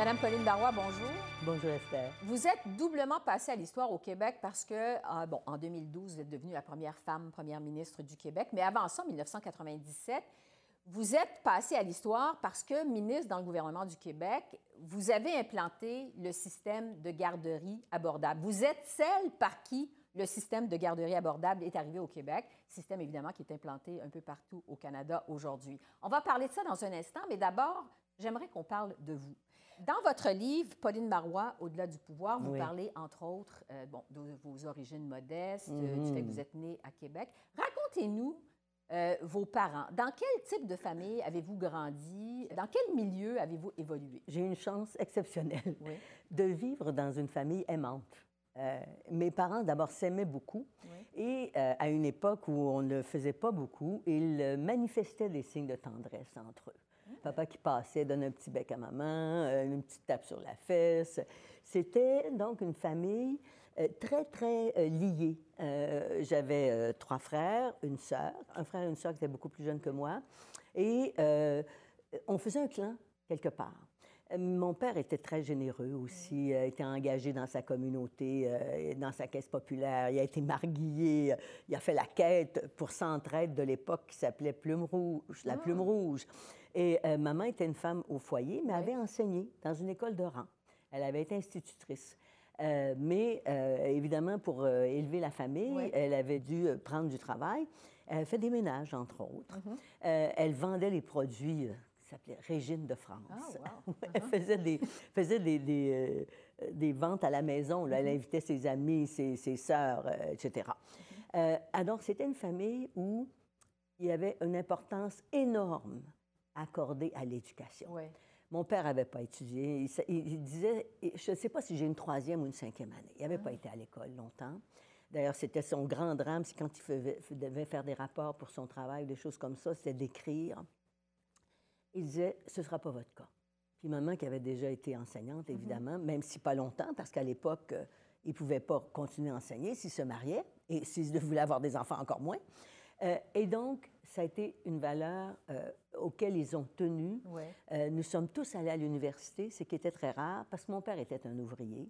Madame Pauline Barois, bonjour. Bonjour Esther. Vous êtes doublement passée à l'histoire au Québec parce que, ah, bon, en 2012, vous êtes devenue la première femme première ministre du Québec, mais avant ça, en 1997, vous êtes passée à l'histoire parce que, ministre dans le gouvernement du Québec, vous avez implanté le système de garderie abordable. Vous êtes celle par qui le système de garderie abordable est arrivé au Québec, système évidemment qui est implanté un peu partout au Canada aujourd'hui. On va parler de ça dans un instant, mais d'abord, j'aimerais qu'on parle de vous. Dans votre livre, Pauline Marois, Au-delà du pouvoir, vous parlez entre autres euh, bon, de vos origines modestes, euh, du fait que vous mhm. êtes née à Québec. Racontez-nous euh, vos parents. Dans quel type de famille avez-vous grandi? Dans quel milieu avez-vous évolué? J'ai une chance exceptionnelle de vivre dans une famille aimante. mes parents, d'abord, s'aimaient beaucoup. Et à une époque où on ne faisait pas beaucoup, ils manifestaient des signes de tendresse entre eux. Papa qui passait, donne un petit bec à maman, euh, une petite tape sur la fesse. C'était donc une famille euh, très, très euh, liée. J'avais trois frères, une sœur, un frère et une sœur qui étaient beaucoup plus jeunes que moi. Et on faisait un clan quelque part. Mon père était très généreux aussi, euh, était engagé dans sa communauté, euh, dans sa caisse populaire. Il a été marguillé, il a fait la quête pour Centraide de l'époque qui s'appelait Plume Rouge, la ah. Plume Rouge. Et euh, maman était une femme au foyer, mais avait enseigné dans une école de rang. Elle avait été institutrice. mais évidemment, pour élever la famille, elle avait dû prendre du travail. Elle fait des ménages, entre autres. Mm-hmm. elle vendait les produits s'appelait Régine de France. Ah, Elle faisait, des, faisait des, des, euh, des, ventes à la maison. Là. Elle mm-hmm. invitait ses amis, ses, ses sœurs, euh, etc. Euh, alors, c'était une famille où il y avait une importance énorme accordée à l'éducation. Mon père n'avait pas étudié. Il, disait, je ne sais pas si j'ai une troisième ou une cinquième année. Il n'avait pas ah. été à l'école longtemps. D'ailleurs, c'était son grand drame, c'est quand il devait faire des rapports pour son travail, des choses comme ça, c'était d'écrire il disait Ce ne sera pas votre cas. Puis maman, qui avait déjà été enseignante, mhm. évidemment, même si pas longtemps, parce qu'à l'époque, euh, il ne pouvait pas continuer à enseigner s'il se mariait, et s'il voulait avoir des enfants, encore moins. Euh, et donc, ça a été une valeur euh, auquel ils ont tenu. nous sommes tous allés à l'université, ce qui était très rare, parce que mon père était un ouvrier.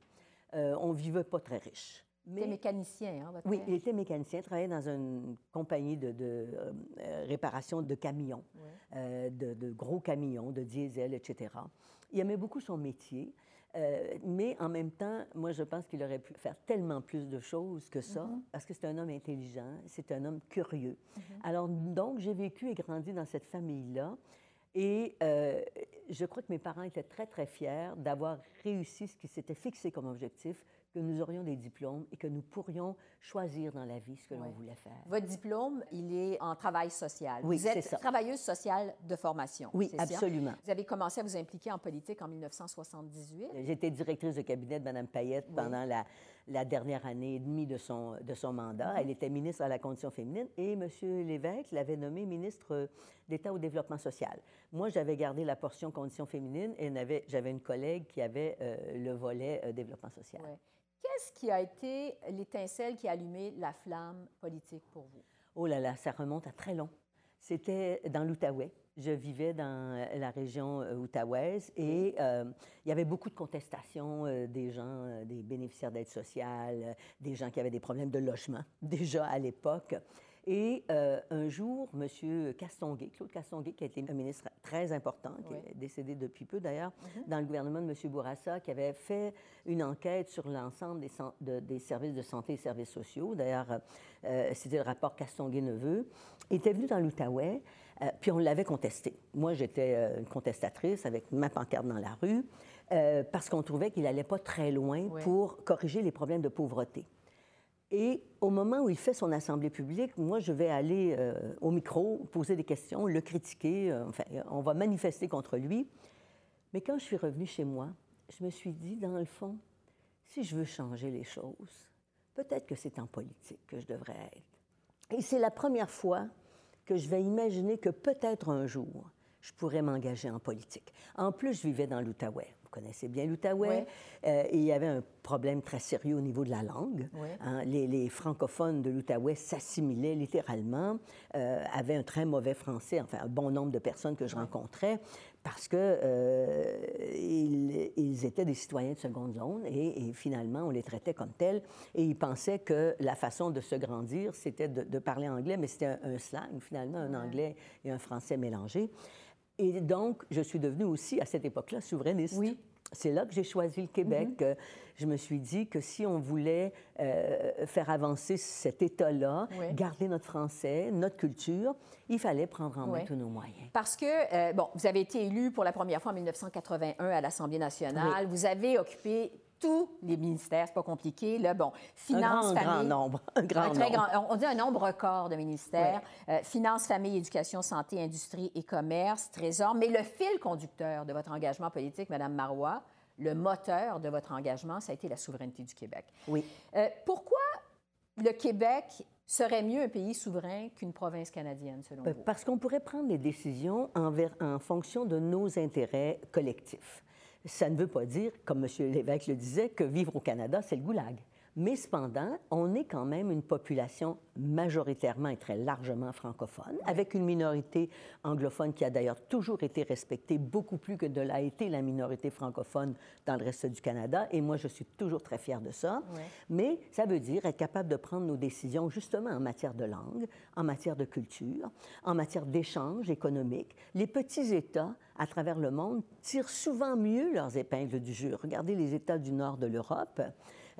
on ne vivait pas très riche. Mais... était mécanicien, hein, votre Oui, il était mécanicien, travaillait dans une compagnie de, euh, réparation de camions, euh, de, gros camions, de diesel, etc. Il aimait beaucoup son métier, euh, mais en même temps, moi, je pense qu'il aurait pu faire tellement plus de choses que ça, mm-hmm. parce que c'est un homme intelligent, c'est un homme curieux. Mm-hmm. Alors, donc, j'ai vécu et grandi dans cette famille-là. Et je crois que mes parents étaient très, très fiers d'avoir réussi ce qui s'était fixé comme objectif, que nous aurions des diplômes et que nous pourrions choisir dans la vie ce que l'on voulait faire. Votre diplôme, il est en travail social. Oui, Vous êtes ça. travailleuse sociale de formation. Oui, absolument. Vous avez commencé à vous impliquer en politique en 1978. J'étais directrice de cabinet de Mme Payette pendant la, la, dernière année et demie de son, de son mandat. Elle était ministre à la condition féminine et M. Lévesque l'avait nommée ministre d'État au développement social. Moi, j'avais gardé la portion condition féminine et j'avais une collègue qui avait euh, le volet euh, développement social. Qu'est-ce qui a été l'étincelle qui a allumé la flamme politique pour vous? Oh là là, ça remonte à très long. C'était dans l'Outaouais. Je vivais dans la région euh, outaouaise et euh, il y avait beaucoup de contestations euh, des gens, des bénéficiaires d'aide sociale, des gens qui avaient des problèmes de logement déjà à l'époque. Et euh, un jour, M. Castonguay, Claude Castonguay, qui a été un ministre très important, qui est décédé depuis peu d'ailleurs, mhm. dans le gouvernement de M. Bourassa, qui avait fait une enquête sur l'ensemble des, des, services de santé et services sociaux. D'ailleurs, euh, c'était le rapport Castonguay-Neveu. Était venu dans l'Outaouais, euh, puis on l'avait contesté. Moi, j'étais une contestatrice avec ma pancarte dans la rue, parce qu'on trouvait qu'il n'allait pas très loin pour corriger les problèmes de pauvreté. Et au moment où il fait son assemblée publique, moi, je vais aller euh, au micro, poser des questions, le critiquer, euh, enfin, on va manifester contre lui. Mais quand je suis revenue chez moi, je me suis dit, dans le fond, si je veux changer les choses, peut-être que c'est en politique que je devrais être. Et c'est la première fois que je vais imaginer que peut-être un jour, je pourrais m'engager en politique. En plus, je vivais dans l'Outaouais. Connaissez bien l'Outaouais. Euh, et il y avait un problème très sérieux au niveau de la langue. Hein. les, francophones de l'Outaouais s'assimilaient littéralement, euh, avaient un très mauvais français, enfin un bon nombre de personnes que je rencontrais, parce qu'ils euh, ils, étaient des citoyens de seconde zone et, finalement, on les traitait comme tels. Et ils pensaient que la façon de se grandir, c'était de, parler anglais, mais c'était un, slang, finalement, un anglais et un français mélangés. Et donc, je suis devenue aussi, à cette époque-là, souverainiste. Oui. C'est là que j'ai choisi le Québec. Mhm. Je me suis dit que si on voulait euh, faire avancer cet État-là, garder notre français, notre culture, il fallait prendre en main tous nos moyens. Parce que, euh, bon, vous avez été élu pour la première fois en 1981 à l'Assemblée nationale. Vous avez occupé tous les ministères, c'est pas compliqué. Là, bon, finance, un grand, famille, grand nombre, un grand très Grand, on dit un nombre record de ministères. finance, famille, éducation, santé, industrie et commerce, trésor. Mais le fil conducteur de votre engagement politique, Madame Marois, le moteur de votre engagement, ça a été la souveraineté du Québec. Oui. Euh, pourquoi le Québec serait mieux un pays souverain qu'une province canadienne, selon euh, vous? Parce qu'on pourrait prendre les décisions en fonction de nos intérêts collectifs. Ça ne veut pas dire, comme M. Lévesque le disait, que vivre au Canada, c'est le goulag. Mais cependant, on est quand même une population majoritairement et très largement francophone, avec une minorité anglophone qui a d'ailleurs toujours été respectée beaucoup plus que de l'a été la minorité francophone dans le reste du Canada. Et moi, je suis toujours très fière de ça. Mais ça veut dire être capable de prendre nos décisions justement en matière de langue, en matière de culture, en matière d'échanges économiques. Les petits États à travers le monde tirent souvent mieux leurs épingles du jeu. Regardez les États du nord de l'Europe.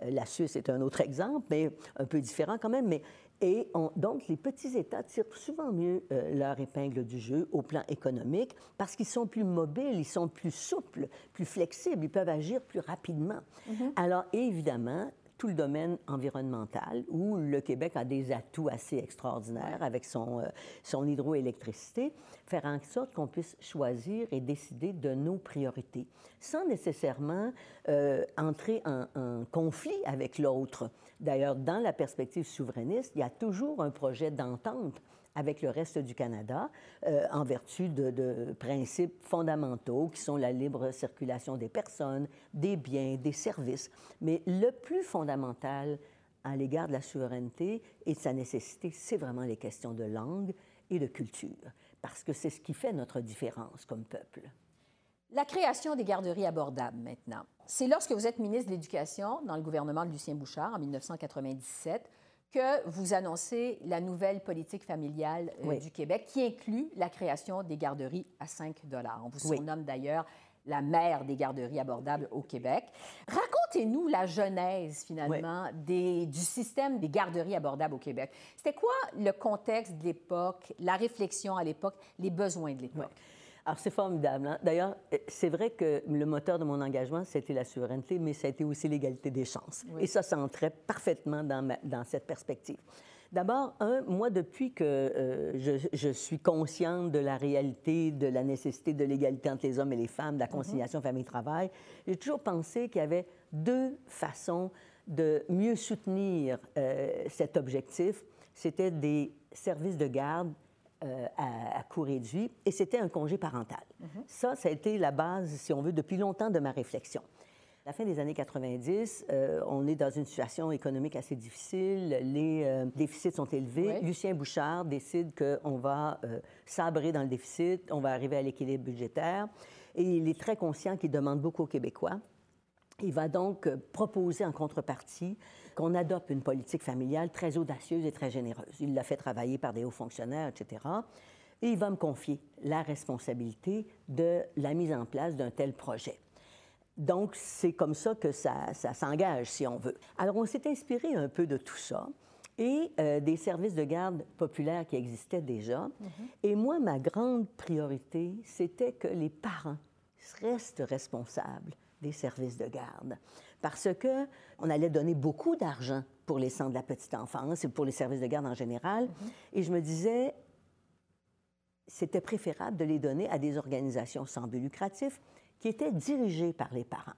Euh, la Suisse est un autre exemple, mais un peu différent quand même. Mais, et donc, les petits États tirent souvent mieux euh, leur épingle du jeu au plan économique parce qu'ils sont plus mobiles, ils sont plus souples, plus flexibles, ils peuvent agir plus rapidement. Mm-hmm. Alors, évidemment, tout le domaine environnemental, où le Québec a des atouts assez extraordinaires avec son, euh, son hydroélectricité, faire en sorte qu'on puisse choisir et décider de nos priorités, sans nécessairement euh, entrer en, en, conflit avec l'autre. D'ailleurs, dans la perspective souverainiste, il y a toujours un projet d'entente avec le reste du Canada euh, en vertu de, principes fondamentaux qui sont la libre circulation des personnes, des biens, des services. Mais le plus fondamental à l'égard de la souveraineté et de sa nécessité, c'est vraiment les questions de langue et de culture, parce que c'est ce qui fait notre différence comme peuple. La création des garderies abordables maintenant. C'est lorsque vous êtes ministre de l'Éducation dans le gouvernement de Lucien Bouchard en 1997 que vous annoncez la nouvelle politique familiale euh, du Québec qui inclut la création des garderies à 5 On vous surnomme d'ailleurs la mère des garderies abordables au Québec. Racontez-nous la genèse, finalement, des, du système des garderies abordables au Québec. C'était quoi le contexte de l'époque, la réflexion à l'époque, les besoins de l'époque? Alors, c'est formidable. Hein. D'ailleurs, euh, c'est vrai que le moteur de mon engagement, c'était la souveraineté, mais ça a été aussi l'égalité des chances. Et ça, ça entrait parfaitement dans, dans cette perspective. D'abord, un, moi, depuis que euh, je, je, suis consciente de la réalité, de la nécessité de l'égalité entre les hommes et les femmes, de la mhm. conciliation famille-travail, j'ai toujours pensé qu'il y avait deux façons de mieux soutenir euh, cet objectif. C'était des services de garde euh, à, coût réduit, et c'était un congé parental. Mhm. Ça, ça a été la base, si on veut, depuis longtemps de ma réflexion. À la fin des années 90, euh, on est dans une situation économique assez difficile, les euh, déficits sont élevés. Lucien Bouchard décide qu'on va sabrer dans le déficit, on va arriver à l'équilibre budgétaire, et il est très conscient qu'il demande beaucoup aux Québécois. Il va donc proposer en contrepartie qu'on adopte une politique familiale très audacieuse et très généreuse. Il l'a fait travailler par des hauts fonctionnaires, etc. Et il va me confier la responsabilité de la mise en place d'un tel projet. Donc, c'est comme ça que ça, s'engage, si on veut. Alors, on s'est inspiré un peu de tout ça et euh, des services de garde populaires qui existaient déjà. Mm-hmm. Et moi, ma grande priorité, c'était que les parents restent responsables des services de garde parce que on allait donner beaucoup d'argent pour les centres de la petite enfance et pour les services de garde en général. Mhm. Et je me disais, c'était préférable de les donner à des organisations sans but lucratif qui étaient dirigées par les parents.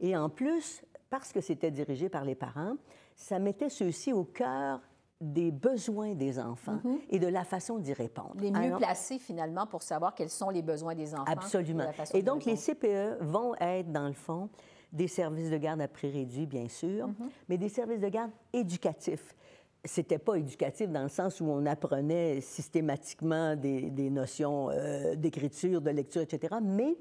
Et en plus, parce que c'était dirigé par les parents, ça mettait ceux-ci au cœur des besoins des enfants Mhm. et de la façon d'y répondre. Les mieux Alors, placés, finalement, pour savoir quels sont les besoins des enfants. Absolument. Et donc, les. CPE vont être, dans le fond, des services de garde à prix réduit, bien sûr, mais des services de garde éducatifs. C'était pas éducatif dans le sens où on apprenait systématiquement des, notions euh, d'écriture, de lecture, etc., mais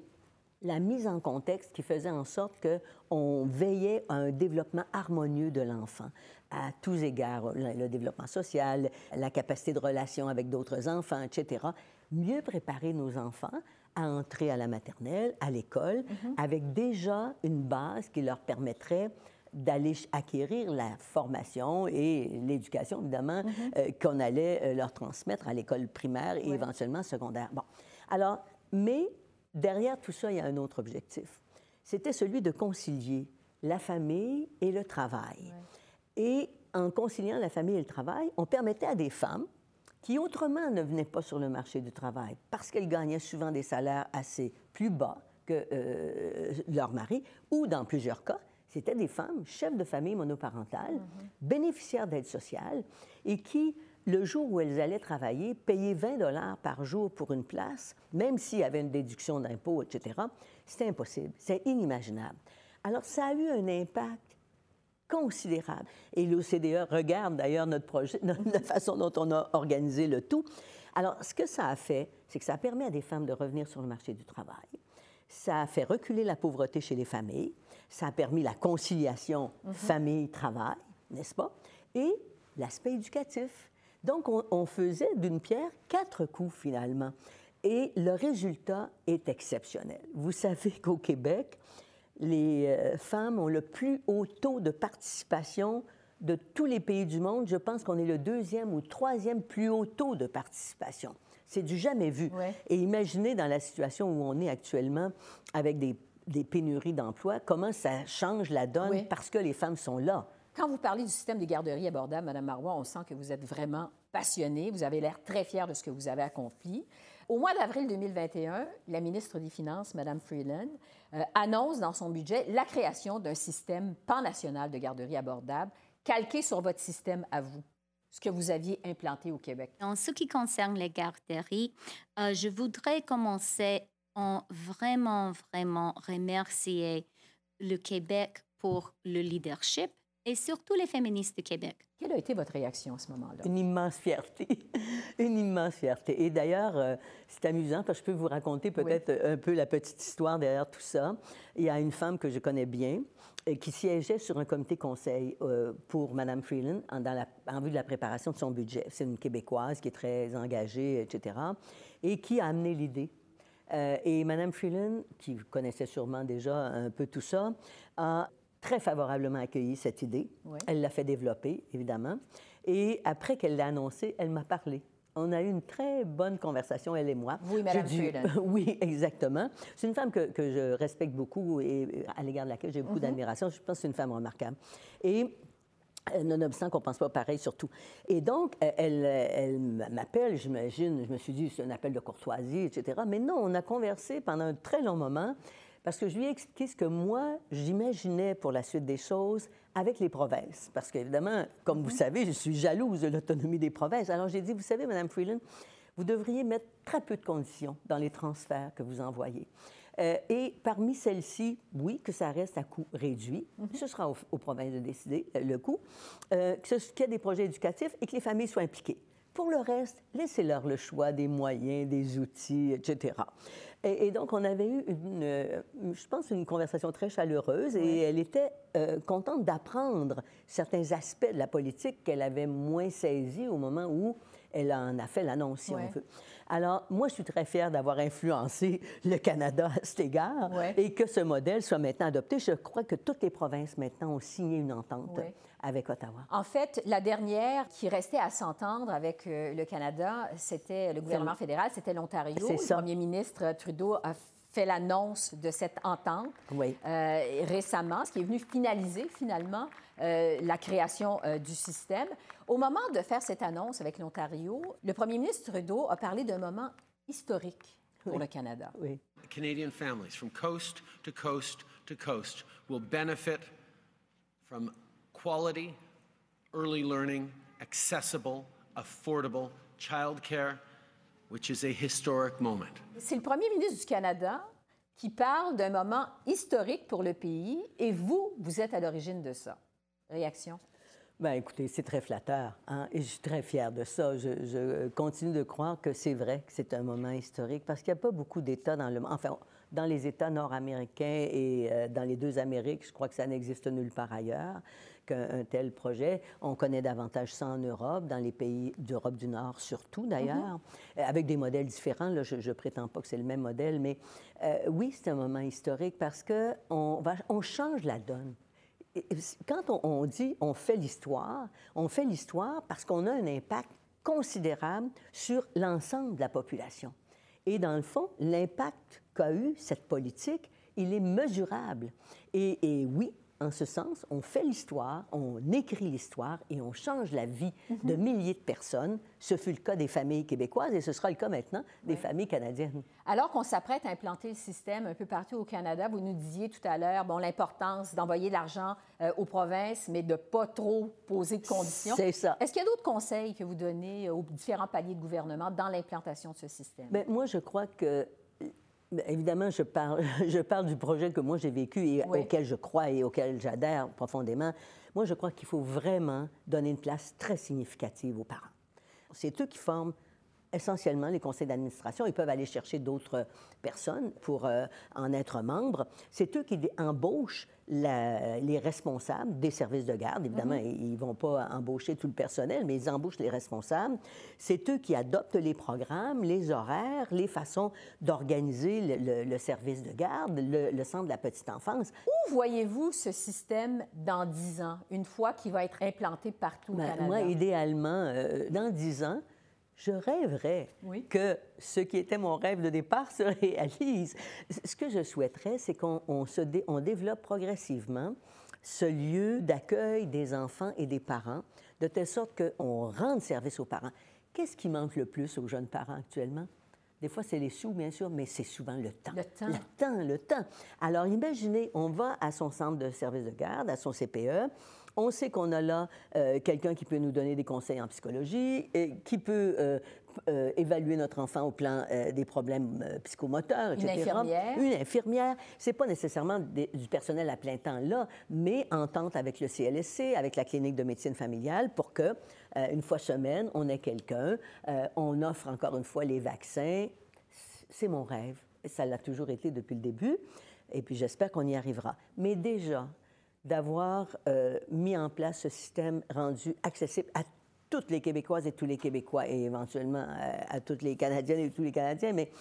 la mise en contexte qui faisait en sorte qu'on veillait à un développement harmonieux de l'enfant à tous égards, le développement social, la capacité de relation avec d'autres enfants, etc. Mieux préparer nos enfants à entrer à la maternelle, à l'école, avec déjà une base qui leur permettrait d'aller acquérir la formation et l'éducation, évidemment, euh, qu'on allait euh, leur transmettre à l'école primaire et éventuellement secondaire. Bon. Alors, mais derrière tout ça, il y a un autre objectif. C'était celui de concilier la famille et le travail. Et en conciliant la famille et le travail, on permettait à des femmes qui autrement ne venaient pas sur le marché du travail parce qu'elles gagnaient souvent des salaires assez plus bas que euh, leur mari, ou dans plusieurs cas, c'était des femmes chefs de famille monoparentales, bénéficiaires d'aide sociale, et qui, le jour où elles allaient travailler, payaient 20 dollars par jour pour une place, même s'il y avait une déduction d'impôts, etc. C'était impossible, c'est inimaginable. Alors, ça a eu un impact considérable. Et l'OCDE regarde d'ailleurs notre projet, la façon dont on a organisé le tout. Alors, ce que ça a fait, c'est que ça permet à des femmes de revenir sur le marché du travail. Ça a fait reculer la pauvreté chez les familles. Ça a permis la conciliation famille-travail, n'est-ce pas? Et l'aspect éducatif. Donc, on, on faisait d'une pierre quatre coups finalement. Et le résultat est exceptionnel. Vous savez qu'au Québec, les euh, femmes ont le plus haut taux de participation de tous les pays du monde. Je pense qu'on est le deuxième ou troisième plus haut taux de participation. C'est du jamais vu. Ouais. Et imaginez dans la situation où on est actuellement avec des, des pénuries d'emplois, comment ça change la donne parce que les femmes sont là. Quand vous parlez du système des garderies abordables, Mme Marois, on sent que vous êtes vraiment passionnée. Vous avez l'air très fière de ce que vous avez accompli. Au mois d'avril 2021, la ministre des Finances, Mme Freeland, annonce dans son budget la création d'un système pan-national de garderies abordables calqué sur votre système à vous, ce que vous aviez implanté au Québec. En ce qui concerne les garderies, euh, je voudrais commencer en vraiment, vraiment remercier le Québec pour le leadership et surtout les féministes du Québec. Quelle a été votre réaction à ce moment-là? Une immense fierté. Une immense fierté. Et d'ailleurs, euh, c'est amusant parce que je peux vous raconter peut-être un peu la petite histoire derrière tout ça. Il y a une femme que je connais bien euh, qui siégeait sur un comité conseil euh, pour Mme Freeland en, dans la- en vue de la préparation de son budget. C'est une Québécoise qui est très engagée, etc., et qui a amené l'idée. Euh, et Mme Freeland, qui connaissait sûrement déjà un peu tout ça, a très favorablement accueilli cette idée. Oui. Elle l'a fait développer, évidemment. Et après qu'elle l'a annoncé, elle m'a parlé. On a eu une très bonne conversation, elle et moi. J'ai Mme dû-. Oui, exactement. C'est une femme que, que je respecte beaucoup et euh, à l'égard de laquelle j'ai Mhm. beaucoup d'admiration. Je pense que c'est une femme remarquable. Et euh, nonobstant qu'on ne pense pas pareil surtout. Et donc, euh, elle, elle m'appelle, j'imagine, je me suis dit, c'est un appel de courtoisie, etc. Mais non, on a conversé pendant un très long moment parce que je lui ai expliqué ce que moi, j'imaginais pour la suite des choses avec les provinces. Parce qu'évidemment, comme vous savez, je suis jalouse de l'autonomie des provinces. Alors j'ai dit, vous savez, Mme Freeland, vous devriez mettre très peu de conditions dans les transferts que vous envoyez. Euh, et parmi celles-ci, oui, que ça reste à coût réduit. Ce sera aux, aux provinces de décider euh, le coût. Euh, qu'il y ait des projets éducatifs et que les familles soient impliquées. Pour le reste, laissez-leur le choix des moyens, des outils, etc. Et, et donc, on avait eu, une, euh, je pense, une conversation très chaleureuse et elle était euh, contente d'apprendre certains aspects de la politique qu'elle avait moins saisis au moment où elle en a fait l'annonce, si Ouais. on veut. Alors, moi, je suis très fière d'avoir influencé le Canada à cet égard Ouais. et que ce modèle soit maintenant adopté. Je crois que toutes les provinces maintenant ont signé une entente Ouais. avec Ottawa. En fait, la dernière qui restait à s'entendre avec euh, le Canada, c'était le gouvernement fédéral, c'était l'Ontario. C'est Le premier ministre Trudeau a fait l'annonce de cette entente Oui. euh, récemment, ce qui est venu finaliser finalement euh, la création euh, du système. Au moment de faire cette annonce avec l'Ontario, le premier ministre Trudeau a parlé d'un moment historique pour le Canada. Oui. Canadian families from coast to coast to coast will benefit from quality early learning accessible, affordable childcare, which is a historic moment. C'est le premier ministre du Canada qui parle d'un moment historique pour le pays et vous, vous êtes à l'origine de ça. Réaction? Bien, écoutez, c'est très flatteur hein, et je suis très fière de ça. Je, je continue de croire que c'est vrai que c'est un moment historique parce qu'il n'y a pas beaucoup d'États dans le monde. Enfin, dans les États nord-américains et euh, dans les deux Amériques, je crois que ça n'existe nulle part ailleurs qu'un tel projet. On connaît davantage ça en Europe, dans les pays d'Europe du Nord surtout d'ailleurs, euh, avec des modèles différents. Là, je ne prétends pas que c'est le même modèle, mais euh, oui, c'est un moment historique parce qu'on on change la donne. Quand on, dit on fait l'histoire, on fait l'histoire parce qu'on a un impact considérable sur l'ensemble de la population. Et dans le fond, l'impact qu'a eu cette politique, il est mesurable. Et oui, en ce sens, on fait l'histoire, on écrit l'histoire et on change la vie de mhm. milliers de personnes. Ce fut le cas des familles québécoises et ce sera le cas maintenant des familles canadiennes. Alors qu'on s'apprête à implanter le système un peu partout au Canada, vous nous disiez tout à l'heure bon, l'importance d'envoyer de l'argent euh, aux provinces, mais de ne pas trop poser de conditions. C'est ça. Est-ce qu'il y a d'autres conseils que vous donnez aux différents paliers de gouvernement dans l'implantation de ce système? Bien, moi, je crois que évidemment, je parle, je parle du projet que moi j'ai vécu et auquel je crois et auquel j'adhère profondément. Moi, je crois qu'il faut vraiment donner une place très significative aux parents. C'est eux qui forment essentiellement les conseils d'administration. Ils peuvent aller chercher d'autres personnes pour euh, en être membres. C'est eux qui embauchent les responsables des services de garde. Évidemment, mhm. ils ne vont pas embaucher tout le personnel, mais ils embauchent les responsables. C'est eux qui adoptent les programmes, les horaires, les façons d'organiser le, service de garde, le, centre de la petite enfance. Où voyez-vous ce système dans dix ans, une fois qu'il va être implanté partout au ben, Canada? Moi, idéalement, euh, dans dix ans, je rêverais que ce qui était mon rêve de départ se réalise. Ce que je souhaiterais, c'est qu'on on développe progressivement ce lieu d'accueil des enfants et des parents, de telle sorte qu'on rende service aux parents. Qu'est-ce qui manque le plus aux jeunes parents actuellement? Des fois, c'est les sous, bien sûr, mais c'est souvent le temps. Le temps. Le temps, le temps. Alors, imaginez, on va à son centre de service de garde, à son CPE, on sait qu'on a là euh, quelqu'un qui peut nous donner des conseils en psychologie, et qui peut euh, euh, évaluer notre enfant au plan des problèmes psychomoteurs, etc. Une infirmière. Une infirmière. C'est pas nécessairement du personnel à plein temps là, mais en tente avec le CLSC, avec la clinique de médecine familiale, pour que une fois semaine, on ait quelqu'un. on offre encore une fois les vaccins. C'est mon rêve. Ça l'a toujours été depuis le début. Et puis j'espère qu'on y arrivera. Mais déjà, d'avoir euh, mis en place ce système rendu accessible à toutes les Québécoises et tous les Québécois et éventuellement à, toutes les Canadiennes et tous les Canadiens, mais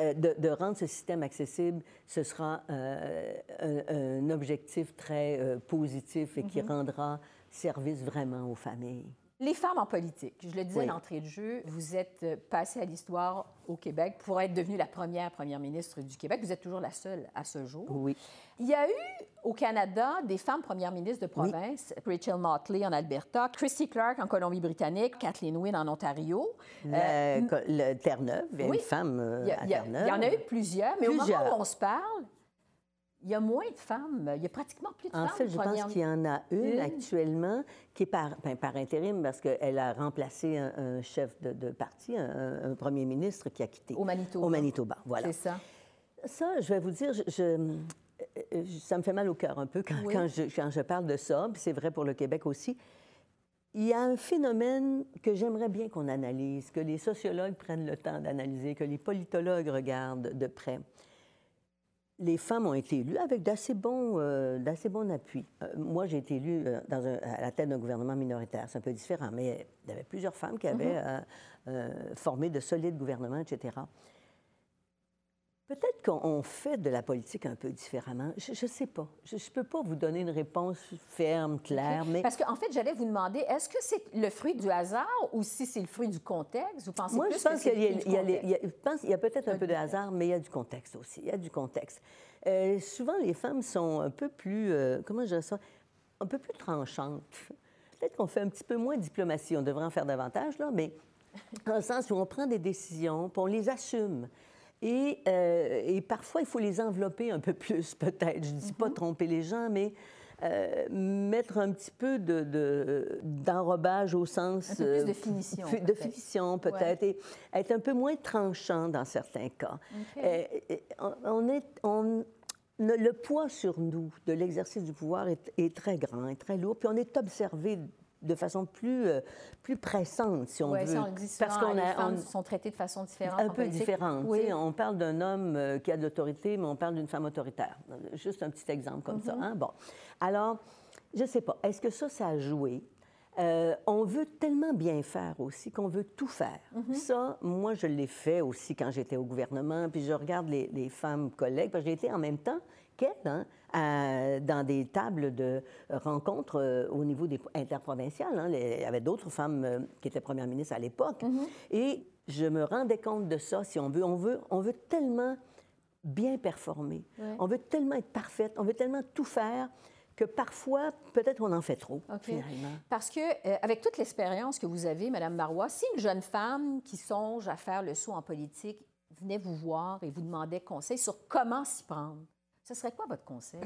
euh, de, rendre ce système accessible, ce sera euh, un, objectif très positif et qui mm-hmm. rendra service vraiment aux familles. Les femmes en politique, je le disais à l'entrée de jeu, vous êtes passée à l'histoire au Québec pour être devenue la première première ministre du Québec. Vous êtes toujours la seule à ce jour. Oui. Il y a eu au Canada des femmes premières ministres de province, Rachel Motley en Alberta, Christy Clark en Colombie-Britannique, Kathleen Wynne en Ontario. Le, euh, Terre-Neuve, une femme euh, à Terre-Neuve. Il y en a eu plusieurs, mais au moment où on se parle, il y a moins de femmes. Il y a pratiquement plus de en femmes. En fait, je pense qu'il y en a une, actuellement qui est par, ben, par intérim parce qu'elle a remplacé un, chef de, parti, un, premier ministre qui a quitté. Au Manitoba. Au Manitoba, voilà. C'est ça. Ça, je vais vous dire, je, ça me fait mal au cœur un peu quand, quand, je, quand je, parle de ça, puis c'est vrai pour le Québec aussi. Il y a un phénomène que j'aimerais bien qu'on analyse, que les sociologues prennent le temps d'analyser, que les politologues regardent de près les femmes ont été élues avec d'assez bons, euh, d'assez appuis. Euh, moi, j'ai été élue euh, à la tête d'un gouvernement minoritaire. C'est un peu différent, mais il y avait plusieurs femmes qui avaient mhm. formé de solides gouvernements, etc. Peut-être qu'on fait de la politique un peu différemment. Je ne sais pas. Je ne peux pas vous donner une réponse ferme, claire, mais... Parce qu'en fait, j'allais vous demander, est-ce que c'est le fruit du hasard ou si c'est le fruit du contexte? Vous pensez Moi, plus je pense qu'il y, y, a peut-être un peu de hasard, mais il y a du contexte aussi. Il y a du contexte. Euh, souvent, les femmes sont un peu plus... Euh, comment je dirais ça? Un peu plus tranchantes. Peut-être qu'on fait un petit peu moins de diplomatie. On devrait en faire davantage, là, mais dans le sens où on prend des décisions, puis on les assume. Euh, et, parfois, il faut les envelopper un peu plus, peut-être. Je ne dis pas mhm. tromper les gens, mais euh, mettre un petit peu d'enrobage de, au sens... Un peu plus de finition. de finition, peut-être, et être un peu moins tranchant dans certains cas. on est... On, le poids sur nous de l'exercice du pouvoir est, est, très grand, est très lourd, puis on est observé de façon plus, euh, plus pressante, si on veut. Ça, on le dit Parce qu'on les femmes sont traitées de façon différente. Un peu différente. Oui. On parle d'un homme euh, qui a de l'autorité, mais on parle d'une femme autoritaire. Juste un petit exemple comme ça. Mhm. Hein? Bon. Alors, je ne sais pas. Est-ce que ça, ça a joué? Euh, on veut tellement bien faire aussi qu'on veut tout faire. Mhm. Ça, moi, je l'ai fait aussi quand j'étais au gouvernement, puis je regarde les, les femmes collègues, parce que j'ai été en même temps hein, dans des tables de rencontres euh, au niveau des interprovinciales. Hein. il y avait d'autres femmes euh, qui étaient premières ministres à l'époque. Mm-hmm. Et je me rendais compte de ça, si on veut. On veut, on veut tellement bien performer. On veut tellement être parfaite. On veut tellement tout faire que parfois, peut-être on en fait trop, finalement. Parce que, euh, avec toute l'expérience que vous avez, Madame Marois, si une jeune femme qui songe à faire le saut en politique venait vous voir et vous demandait conseil sur comment s'y prendre, ce serait quoi votre conseil?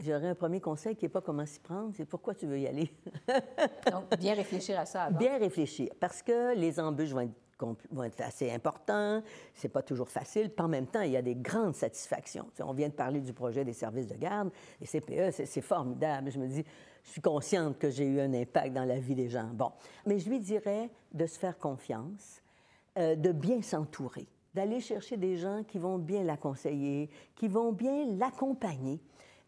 J'aurais un premier conseil qui n'est pas comment s'y prendre, c'est pourquoi tu veux y aller. Donc, bien réfléchir à ça avant. Bien réfléchir, parce que les embûches vont être, assez importants, c'est pas toujours facile, puis en même temps, il y a des grandes satisfactions. on vient de parler du projet des services de garde, les CPE, c'est formidable. Je me dis, je suis consciente que j'ai eu un impact dans la vie des gens. Bon, mais je lui dirais de se faire confiance, euh, de bien s'entourer d'aller chercher des gens qui vont bien la conseiller, qui vont bien l'accompagner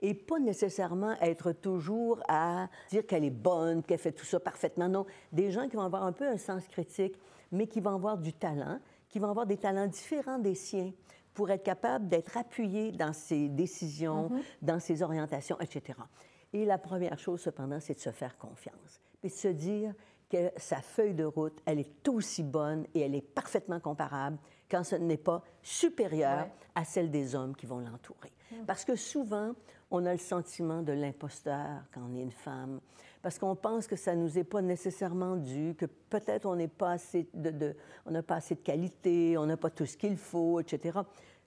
et pas nécessairement être toujours à dire qu'elle est bonne, qu'elle fait tout ça parfaitement. Non, des gens qui vont avoir un peu un sens critique, mais qui vont avoir du talent, qui vont avoir des talents différents des siens pour être capable d'être appuyés dans ses décisions, mm-hmm. dans ses orientations, etc. Et la première chose, cependant, c'est de se faire confiance, puis de se dire que sa feuille de route, elle est aussi bonne et elle est parfaitement comparable quand ce n'est pas supérieur à celle des hommes qui vont l'entourer. Hmm. Parce que souvent, on a le sentiment de l'imposteur quand on est une femme, parce qu'on pense que ça nous est pas nécessairement dû, que peut-être on n'est pas assez de, on n'a pas assez de qualité, on n'a pas tout ce qu'il faut, etc.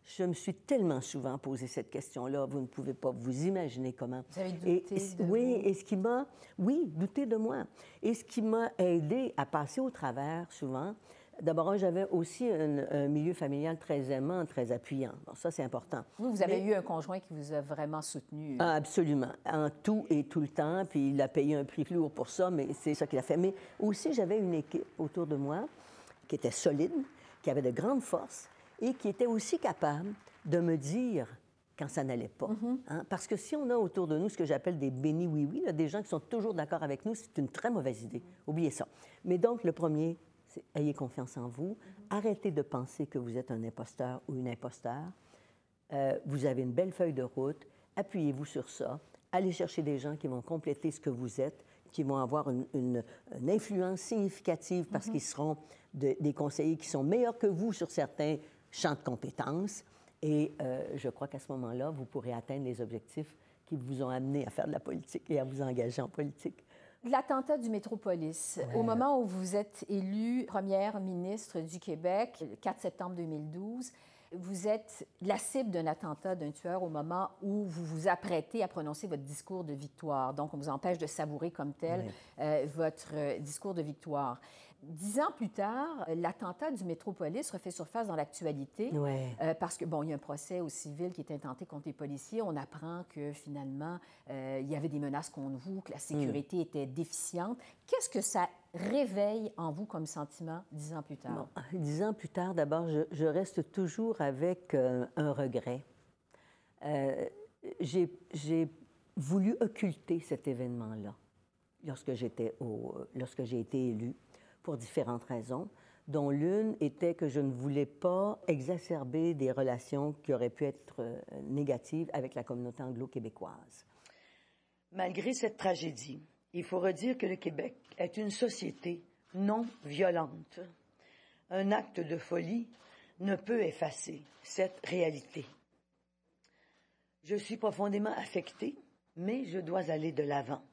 Je me suis tellement souvent posé cette question-là, vous ne pouvez pas vous imaginer comment. Vous avez douté de Oui, et ce qui m'a, oui, douté de moi. Et ce qui m'a aidé à passer au travers souvent, D'abord, j'avais aussi un, milieu familial très aimant, très appuyant. Bon, ça, c'est important. Vous, vous avez eu un conjoint qui vous a vraiment soutenu. Ah, absolument, en tout et tout le temps. Puis il a payé un prix lourd pour ça, mais c'est ça qu'il a fait. Mais aussi, j'avais une équipe autour de moi qui était solide, qui avait de grandes forces et qui était aussi capable de me dire quand ça n'allait pas. Mm-hmm. Hein? Parce que si on a autour de nous ce que j'appelle des bénis oui-oui, des gens qui sont toujours d'accord avec nous, c'est une très mauvaise idée. Oubliez ça. Mais donc, le premier, ayez confiance en vous. Arrêtez de penser que vous êtes un imposteur ou une imposteur. Euh, vous avez une belle feuille de route. Appuyez-vous sur ça. Allez chercher des gens qui vont compléter ce que vous êtes, qui vont avoir une, influence significative parce qu'ils seront des conseillers qui sont meilleurs que vous sur certains champs de compétences. Et euh, je crois qu'à ce moment-là, vous pourrez atteindre les objectifs qui vous ont amené à faire de la politique et à vous engager en politique. L'attentat du Métropolis, au moment où vous êtes élue première ministre du Québec, le 4 septembre 2012, vous êtes la cible d'un attentat d'un tueur au moment où vous vous apprêtez à prononcer votre discours de victoire. Donc, on vous empêche de savourer comme tel euh, votre euh, discours de victoire. Dix ans plus tard, l'attentat du Métropolis refait surface dans l'actualité euh, parce que, bon, il y a un procès au civil qui est intenté contre les policiers. On apprend que finalement, euh, il y avait des menaces contre vous, que la sécurité hmm. était déficiente. Qu'est-ce que ça réveille en vous comme sentiment dix ans plus tard? dix ans plus tard, d'abord, je, reste toujours avec euh, un regret. j'ai voulu occulter cet événement-là lorsque j'étais lorsque j'ai été élue pour différentes raisons, dont l'une était que je ne voulais pas exacerber des relations qui auraient pu être euh, négatives avec la communauté anglo-québécoise. Malgré cette tragédie, il faut redire que le Québec est une société non violente. Un acte de folie ne peut effacer cette réalité. Je suis profondément affectée, mais je dois aller de l'avant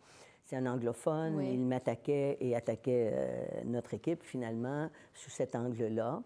c'est un anglophone. Il m'attaquait et attaquait euh, notre équipe finalement sous cet angle-là.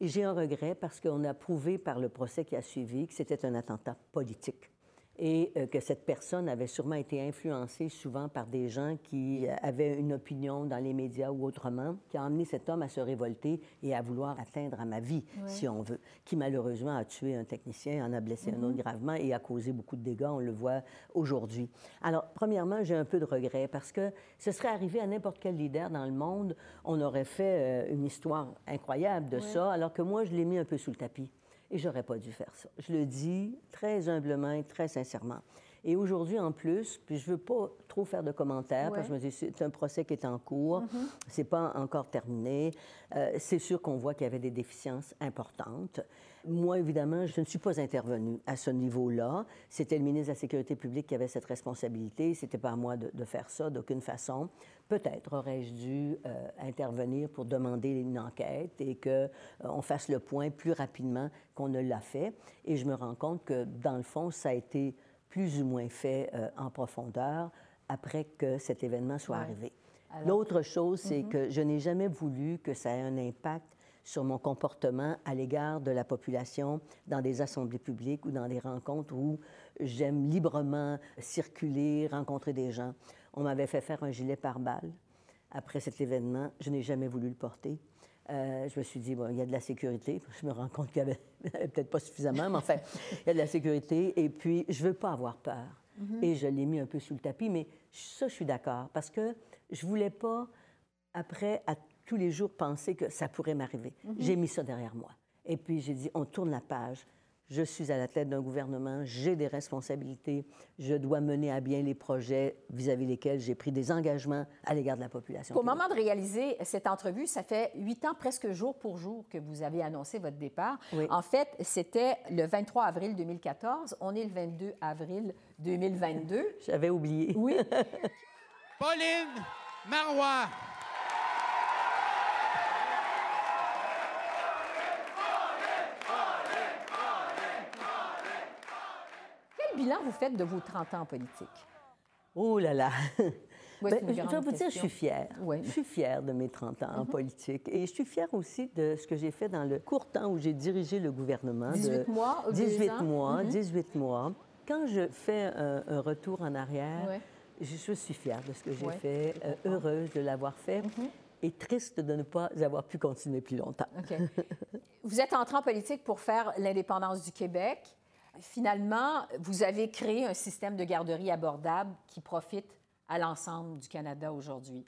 Et j'ai un regret parce qu'on a prouvé par le procès qui a suivi que c'était un attentat politique et euh, que cette personne avait sûrement été influencée souvent par des gens qui euh, avaient une opinion dans les médias ou autrement, qui a amené cet homme à se révolter et à vouloir atteindre à ma vie, si on veut, qui malheureusement a tué un technicien, en a blessé un autre mm-hmm. gravement et a causé beaucoup de dégâts, on le voit aujourd'hui. Alors, premièrement, j'ai un peu de regret parce que ce serait arrivé à n'importe quel leader dans le monde, on aurait fait euh, une histoire incroyable de ça, alors que moi, je l'ai mis un peu sous le tapis. Et j'aurais pas dû faire ça. Je le dis très humblement et très sincèrement. Et aujourd'hui, en plus, puis je veux pas trop faire de commentaires parce que je me dis c'est un procès qui est en cours, mm-hmm. c'est pas encore terminé. Euh, c'est sûr qu'on voit qu'il y avait des déficiences importantes. Moi, évidemment, je ne suis pas intervenue à ce niveau-là. C'était le ministre de la Sécurité publique qui avait cette responsabilité. C'était pas à moi de, de faire ça d'aucune façon. Peut-être aurais-je dû euh, intervenir pour demander une enquête et qu'on euh, on fasse le point plus rapidement qu'on ne l'a fait. Et je me rends compte que, dans le fond, ça a été plus ou moins fait euh, en profondeur après que cet événement soit arrivé. L'autre chose, c'est mm-hmm. que je n'ai jamais voulu que ça ait un impact sur mon comportement à l'égard de la population dans des assemblées publiques ou dans des rencontres où j'aime librement circuler, rencontrer des gens. On m'avait fait faire un gilet pare-balles après cet événement. Je n'ai jamais voulu le porter. Euh, je me suis dit, bon, il y a de la sécurité. Je me rends compte qu'il n'y avait, peut-être pas suffisamment, mais enfin, il y a de la sécurité. Et puis, je ne veux pas avoir peur. Mm-hmm. Et je l'ai mis un peu sous le tapis, mais ça, je suis d'accord, parce que je ne voulais pas, après, à tous les jours, penser que ça pourrait m'arriver. Mm-hmm. J'ai mis ça derrière moi. Et puis, j'ai dit, on tourne la page je suis à la tête d'un gouvernement, j'ai des responsabilités, je dois mener à bien les projets vis-à-vis lesquels j'ai pris des engagements à l'égard de la population. Au moment de réaliser cette entrevue, ça fait huit ans presque jour pour jour que vous avez annoncé votre départ. En fait, c'était le 23 avril 2014. On est le 22 avril 2022. J'avais oublié. Oui. Pauline Marois. Bilan vous faites de vos 30 ans en politique? Oh là là! Ben, je dois vous dire, je suis fière. Je suis fière de mes 30 ans en mhm. politique. Et je suis fière aussi de ce que j'ai fait dans le court temps où j'ai dirigé le gouvernement. 18 mois? 18 mois, 18 mhm. mois. Quand je fais un, retour en arrière, je, suis fière de ce que j'ai fait, euh, heureuse de l'avoir fait. Mhm. Et triste de ne pas avoir pu continuer plus longtemps. vous êtes entré en politique pour faire l'indépendance du Québec finalement, vous avez créé un système de garderie abordable qui profite à l'ensemble du Canada aujourd'hui.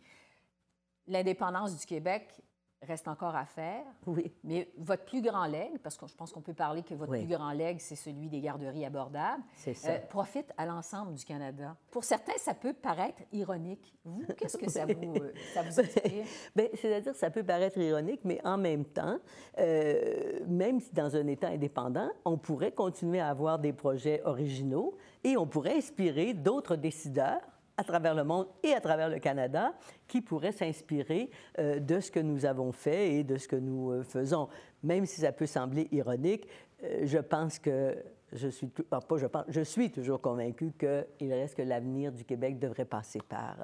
L'indépendance du Québec reste encore à faire. Oui. Mais votre plus grand legs, parce que je pense qu'on peut parler que votre plus grand legs, c'est celui des garderies abordables, euh, profite à l'ensemble du Canada. Pour certains, ça peut paraître ironique. Vous, qu'est-ce que ça vous, euh, ça vous inspire? Bien, c'est-à-dire ça peut paraître ironique, mais en même temps, euh, même si dans un État indépendant, on pourrait continuer à avoir des projets originaux et on pourrait inspirer d'autres décideurs à travers le monde et à travers le Canada qui pourraient s'inspirer euh, de ce que nous avons fait et de ce que nous euh, faisons. Même si ça peut sembler ironique, euh, je pense que je suis, ah, pas je pense, je suis toujours convaincu qu'il reste que l'avenir du Québec devrait passer par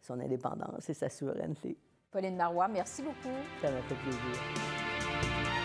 son indépendance et sa souveraineté. Pauline Marois, merci beaucoup. Ça m'a fait plaisir.